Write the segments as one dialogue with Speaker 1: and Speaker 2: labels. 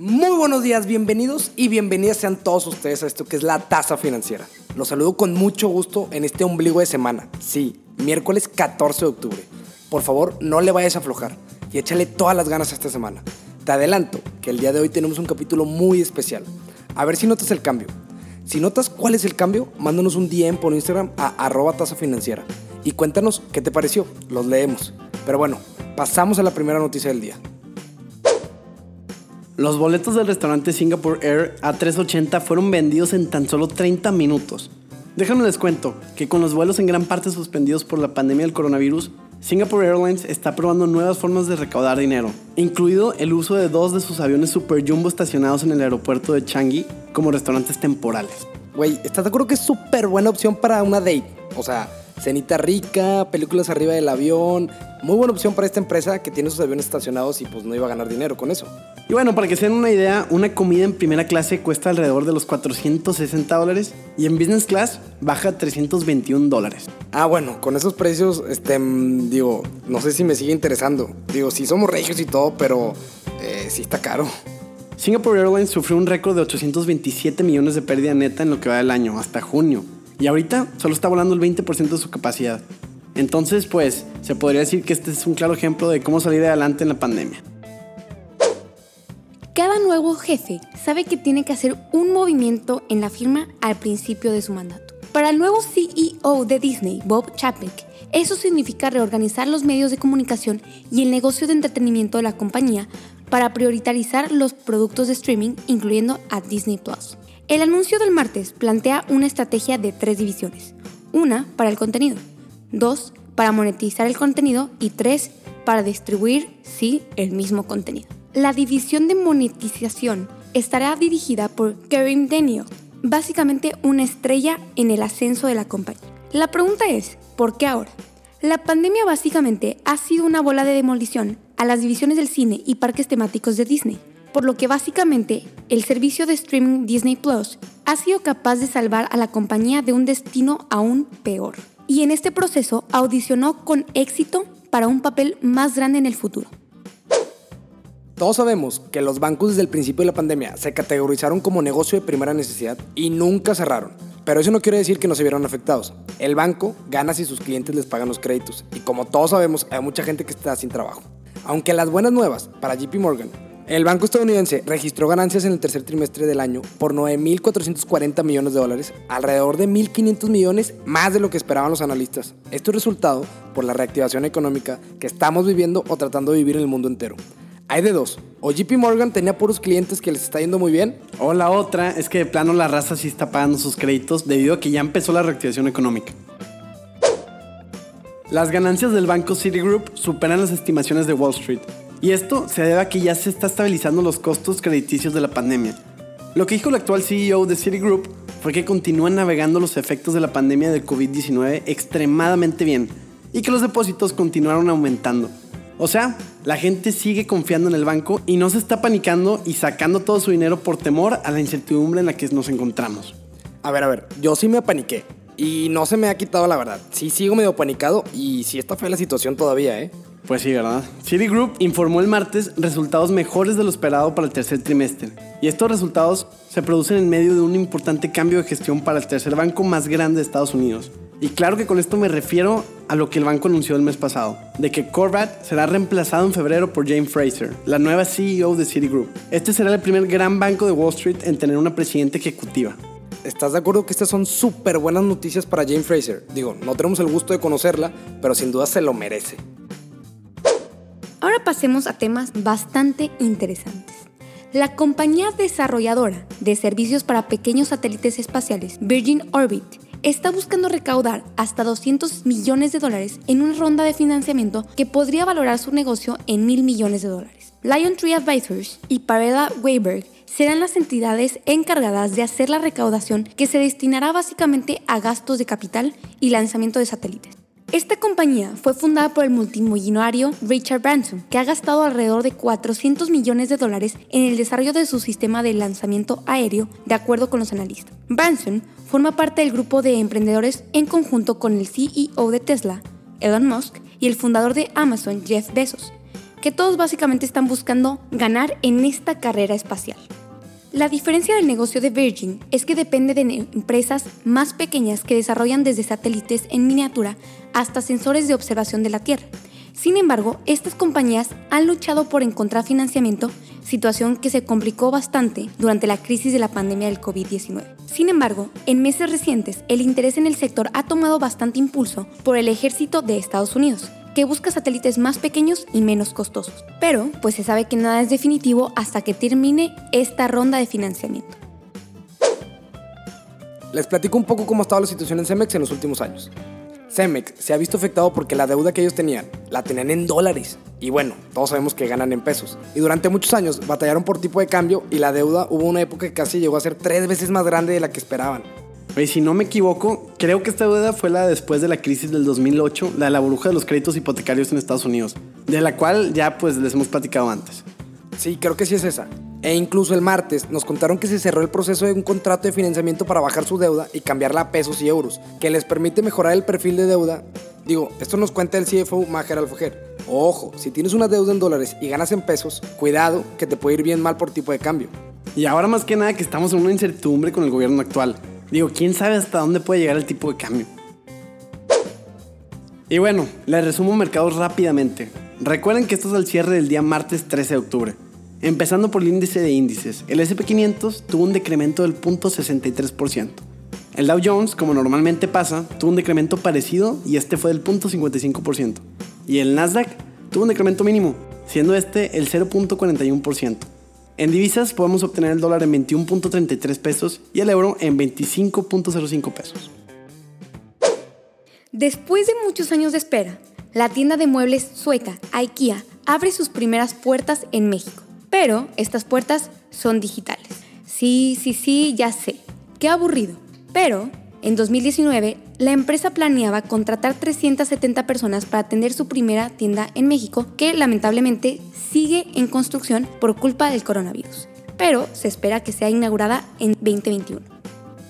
Speaker 1: Muy buenos días, bienvenidos y bienvenidas sean todos ustedes a esto que es la tasa financiera. Los saludo con mucho gusto en este ombligo de semana. Sí, miércoles 14 de octubre. Por favor, no le vayas a aflojar y échale todas las ganas a esta semana. Te adelanto que el día de hoy tenemos un capítulo muy especial. A ver si notas el cambio. Si notas cuál es el cambio, mándanos un DM por Instagram a arroba tasa financiera y cuéntanos qué te pareció. Los leemos. Pero bueno, pasamos a la primera noticia del día.
Speaker 2: Los boletos del restaurante Singapore Air A380 fueron vendidos en tan solo 30 minutos. Déjenme les cuento que con los vuelos en gran parte suspendidos por la pandemia del coronavirus, Singapore Airlines está probando nuevas formas de recaudar dinero, incluido el uso de dos de sus aviones Super Jumbo estacionados en el aeropuerto de Changi como restaurantes temporales.
Speaker 1: Güey, ¿estás de acuerdo que es súper buena opción para una date? O sea, cenita rica, películas arriba del avión. Muy buena opción para esta empresa que tiene sus aviones estacionados y pues no iba a ganar dinero con eso.
Speaker 2: Y bueno, para que se den una idea, una comida en primera clase cuesta alrededor de los 460 dólares y en business class baja a 321 dólares.
Speaker 1: Ah, bueno, con esos precios, este, mm, digo, no sé si me sigue interesando. Digo, sí somos regios y todo, pero eh, sí está caro.
Speaker 2: Singapore Airlines sufrió un récord de 827 millones de pérdida neta en lo que va del año, hasta junio. Y ahorita solo está volando el 20% de su capacidad. Entonces, pues, se podría decir que este es un claro ejemplo de cómo salir adelante en la pandemia.
Speaker 3: Cada nuevo jefe sabe que tiene que hacer un movimiento en la firma al principio de su mandato. Para el nuevo CEO de Disney, Bob Chapek, eso significa reorganizar los medios de comunicación y el negocio de entretenimiento de la compañía para priorizar los productos de streaming, incluyendo a Disney Plus. El anuncio del martes plantea una estrategia de tres divisiones. Una para el contenido, dos para monetizar el contenido y tres para distribuir, sí, el mismo contenido. La división de monetización estará dirigida por Karim Daniel, básicamente una estrella en el ascenso de la compañía. La pregunta es, ¿por qué ahora? La pandemia básicamente ha sido una bola de demolición a las divisiones del cine y parques temáticos de Disney, por lo que básicamente el servicio de streaming Disney Plus ha sido capaz de salvar a la compañía de un destino aún peor. Y en este proceso audicionó con éxito para un papel más grande en el futuro.
Speaker 1: Todos sabemos que los bancos desde el principio de la pandemia se categorizaron como negocio de primera necesidad y nunca cerraron. Pero eso no quiere decir que no se vieron afectados. El banco gana si sus clientes les pagan los créditos. Y como todos sabemos, hay mucha gente que está sin trabajo. Aunque las buenas nuevas para JP Morgan, el banco estadounidense registró ganancias en el tercer trimestre del año por 9.440 millones de dólares, alrededor de 1.500 millones más de lo que esperaban los analistas. Esto es resultado por la reactivación económica que estamos viviendo o tratando de vivir en el mundo entero. Hay de dos. O JP Morgan tenía puros clientes que les está yendo muy bien.
Speaker 2: O la otra es que de plano la raza sí está pagando sus créditos debido a que ya empezó la reactivación económica. Las ganancias del banco Citigroup superan las estimaciones de Wall Street. Y esto se debe a que ya se está estabilizando los costos crediticios de la pandemia. Lo que dijo el actual CEO de Citigroup fue que continúan navegando los efectos de la pandemia del COVID-19 extremadamente bien y que los depósitos continuaron aumentando. O sea, la gente sigue confiando en el banco y no se está panicando y sacando todo su dinero por temor a la incertidumbre en la que nos encontramos.
Speaker 1: A ver, a ver, yo sí me paniqué. Y no se me ha quitado la verdad. Sí sigo medio panicado y sí está fea la situación todavía, ¿eh?
Speaker 2: Pues sí, ¿verdad? Citigroup informó el martes resultados mejores de lo esperado para el tercer trimestre. Y estos resultados se producen en medio de un importante cambio de gestión para el tercer banco más grande de Estados Unidos. Y claro que con esto me refiero a lo que el banco anunció el mes pasado, de que Corbat será reemplazado en febrero por Jane Fraser, la nueva CEO de Citigroup. Este será el primer gran banco de Wall Street en tener una presidenta ejecutiva.
Speaker 1: ¿Estás de acuerdo que estas son súper buenas noticias para Jane Fraser? Digo, no tenemos el gusto de conocerla, pero sin duda se lo merece.
Speaker 3: Pasemos a temas bastante interesantes. La compañía desarrolladora de servicios para pequeños satélites espaciales, Virgin Orbit, está buscando recaudar hasta 200 millones de dólares en una ronda de financiamiento que podría valorar su negocio en mil millones de dólares. Lion Tree Advisors y Pareda Weiberg serán las entidades encargadas de hacer la recaudación que se destinará básicamente a gastos de capital y lanzamiento de satélites. Esta compañía fue fundada por el multimillonario Richard Branson, que ha gastado alrededor de 400 millones de dólares en el desarrollo de su sistema de lanzamiento aéreo, de acuerdo con los analistas. Branson forma parte del grupo de emprendedores en conjunto con el CEO de Tesla, Elon Musk, y el fundador de Amazon, Jeff Bezos, que todos básicamente están buscando ganar en esta carrera espacial. La diferencia del negocio de Virgin es que depende de empresas más pequeñas que desarrollan desde satélites en miniatura hasta sensores de observación de la Tierra. Sin embargo, estas compañías han luchado por encontrar financiamiento, situación que se complicó bastante durante la crisis de la pandemia del COVID-19. Sin embargo, en meses recientes, el interés en el sector ha tomado bastante impulso por el ejército de Estados Unidos, que busca satélites más pequeños y menos costosos. Pero, pues se sabe que nada es definitivo hasta que termine esta ronda de financiamiento.
Speaker 1: Les platico un poco cómo ha estado la situación en Cemex en los últimos años. Cemex se ha visto afectado porque la deuda que ellos tenían la tenían en dólares. Y bueno, todos sabemos que ganan en pesos. Y durante muchos años batallaron por tipo de cambio y la deuda hubo una época que casi llegó a ser tres veces más grande de la que esperaban.
Speaker 2: Y si no me equivoco, creo que esta deuda fue la después de la crisis del 2008, la de la burbuja de los créditos hipotecarios en Estados Unidos, de la cual ya pues les hemos platicado antes.
Speaker 1: Sí, creo que sí es esa. E incluso el martes nos contaron que se cerró el proceso de un contrato de financiamiento para bajar su deuda y cambiarla a pesos y euros, que les permite mejorar el perfil de deuda. Digo, esto nos cuenta el CFO Maher Alfajer. Ojo, si tienes una deuda en dólares y ganas en pesos, cuidado que te puede ir bien mal por tipo de cambio.
Speaker 2: Y ahora más que nada que estamos en una incertidumbre con el gobierno actual. Digo, quién sabe hasta dónde puede llegar el tipo de cambio. Y bueno, les resumo mercados rápidamente. Recuerden que esto es el cierre del día martes 13 de octubre. Empezando por el índice de índices, el SP500 tuvo un decremento del 0.63%. El Dow Jones, como normalmente pasa, tuvo un decremento parecido y este fue del 0.55%. Y el Nasdaq tuvo un decremento mínimo, siendo este el 0.41%. En divisas podemos obtener el dólar en 21.33 pesos y el euro en 25.05 pesos.
Speaker 3: Después de muchos años de espera, la tienda de muebles sueca IKEA abre sus primeras puertas en México. Pero estas puertas son digitales. Sí, sí, sí, ya sé. Qué aburrido. Pero en 2019, la empresa planeaba contratar 370 personas para atender su primera tienda en México, que lamentablemente sigue en construcción por culpa del coronavirus, pero se espera que sea inaugurada en 2021.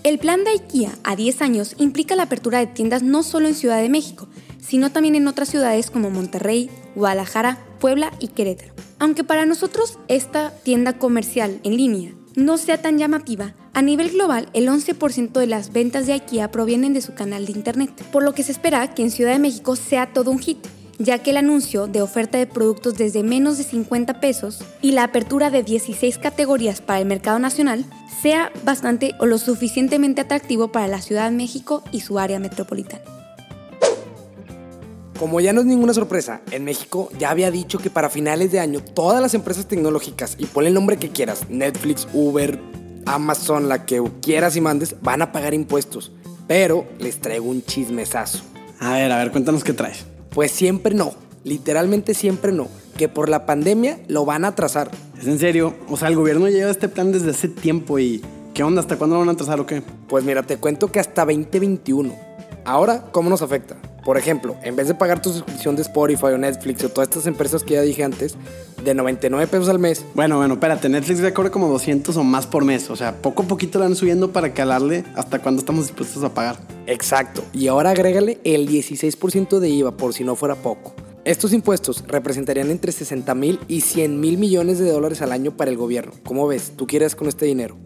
Speaker 3: El plan de IKEA a 10 años implica la apertura de tiendas no solo en Ciudad de México, sino también en otras ciudades como Monterrey, Guadalajara, Puebla y Querétaro. Aunque para nosotros esta tienda comercial en línea no sea tan llamativa, a nivel global el 11% de las ventas de IKEA provienen de su canal de internet, por lo que se espera que en Ciudad de México sea todo un hit, ya que el anuncio de oferta de productos desde menos de 50 pesos y la apertura de 16 categorías para el mercado nacional sea bastante o lo suficientemente atractivo para la Ciudad de México y su área metropolitana.
Speaker 1: Como ya no es ninguna sorpresa, en México ya había dicho que para finales de año todas las empresas tecnológicas, y ponle el nombre que quieras, Netflix, Uber, Amazon, la que quieras y mandes, van a pagar impuestos. Pero les traigo un chismesazo.
Speaker 2: A ver, a ver, cuéntanos qué traes.
Speaker 1: Pues siempre no, literalmente siempre no, que por la pandemia lo van a atrasar.
Speaker 2: ¿Es en serio? O sea, el gobierno lleva este plan desde hace tiempo y... ¿Qué onda? ¿Hasta cuándo lo van a atrasar o qué?
Speaker 1: Pues mira, te cuento que hasta 2021. Ahora, ¿cómo nos afecta? Por ejemplo, en vez de pagar tu suscripción de Spotify o Netflix o todas estas empresas que ya dije antes, de 99 pesos al mes.
Speaker 2: Bueno, bueno, espérate, Netflix ya cobra como 200 o más por mes. O sea, poco a poquito lo van subiendo para calarle hasta cuándo estamos dispuestos a pagar.
Speaker 1: Exacto. Y ahora agrégale el 16% de IVA por si no fuera poco. Estos impuestos representarían entre 60 mil y 100 mil millones de dólares al año para el gobierno. ¿Cómo ves? ¿Tú quieres con este dinero?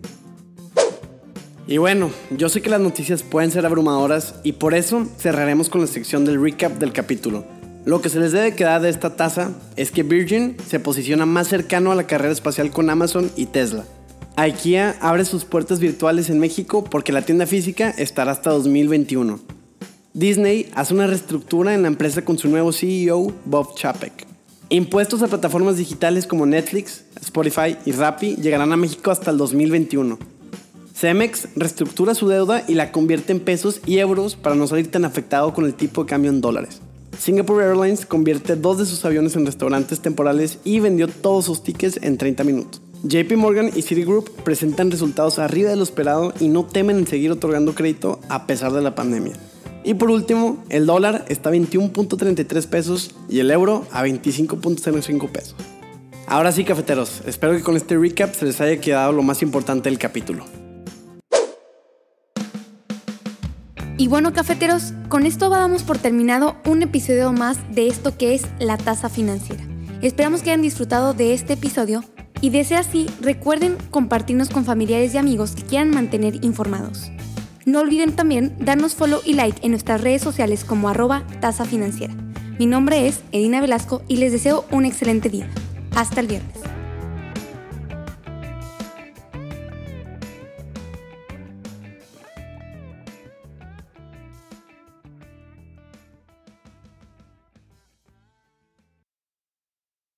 Speaker 2: Y bueno, yo sé que las noticias pueden ser abrumadoras y por eso cerraremos con la sección del recap del capítulo. Lo que se les debe quedar de esta tasa es que Virgin se posiciona más cercano a la carrera espacial con Amazon y Tesla. IKEA abre sus puertas virtuales en México porque la tienda física estará hasta 2021. Disney hace una reestructura en la empresa con su nuevo CEO, Bob Chapek. Impuestos a plataformas digitales como Netflix, Spotify y Rappi llegarán a México hasta el 2021. Cemex reestructura su deuda y la convierte en pesos y euros para no salir tan afectado con el tipo de cambio en dólares. Singapore Airlines convierte dos de sus aviones en restaurantes temporales y vendió todos sus tickets en 30 minutos. JP Morgan y Citigroup presentan resultados arriba de lo esperado y no temen en seguir otorgando crédito a pesar de la pandemia. Y por último, el dólar está a 21.33 pesos y el euro a 25.05 pesos. Ahora sí, cafeteros, espero que con este recap se les haya quedado lo más importante del capítulo.
Speaker 3: Y bueno, cafeteros, con esto damos por terminado un episodio más de esto que es la tasa financiera. Esperamos que hayan disfrutado de este episodio y de ser así, recuerden compartirnos con familiares y amigos que quieran mantener informados. No olviden también darnos follow y like en nuestras redes sociales como arroba tasa financiera. Mi nombre es Edina Velasco y les deseo un excelente día. Hasta el viernes.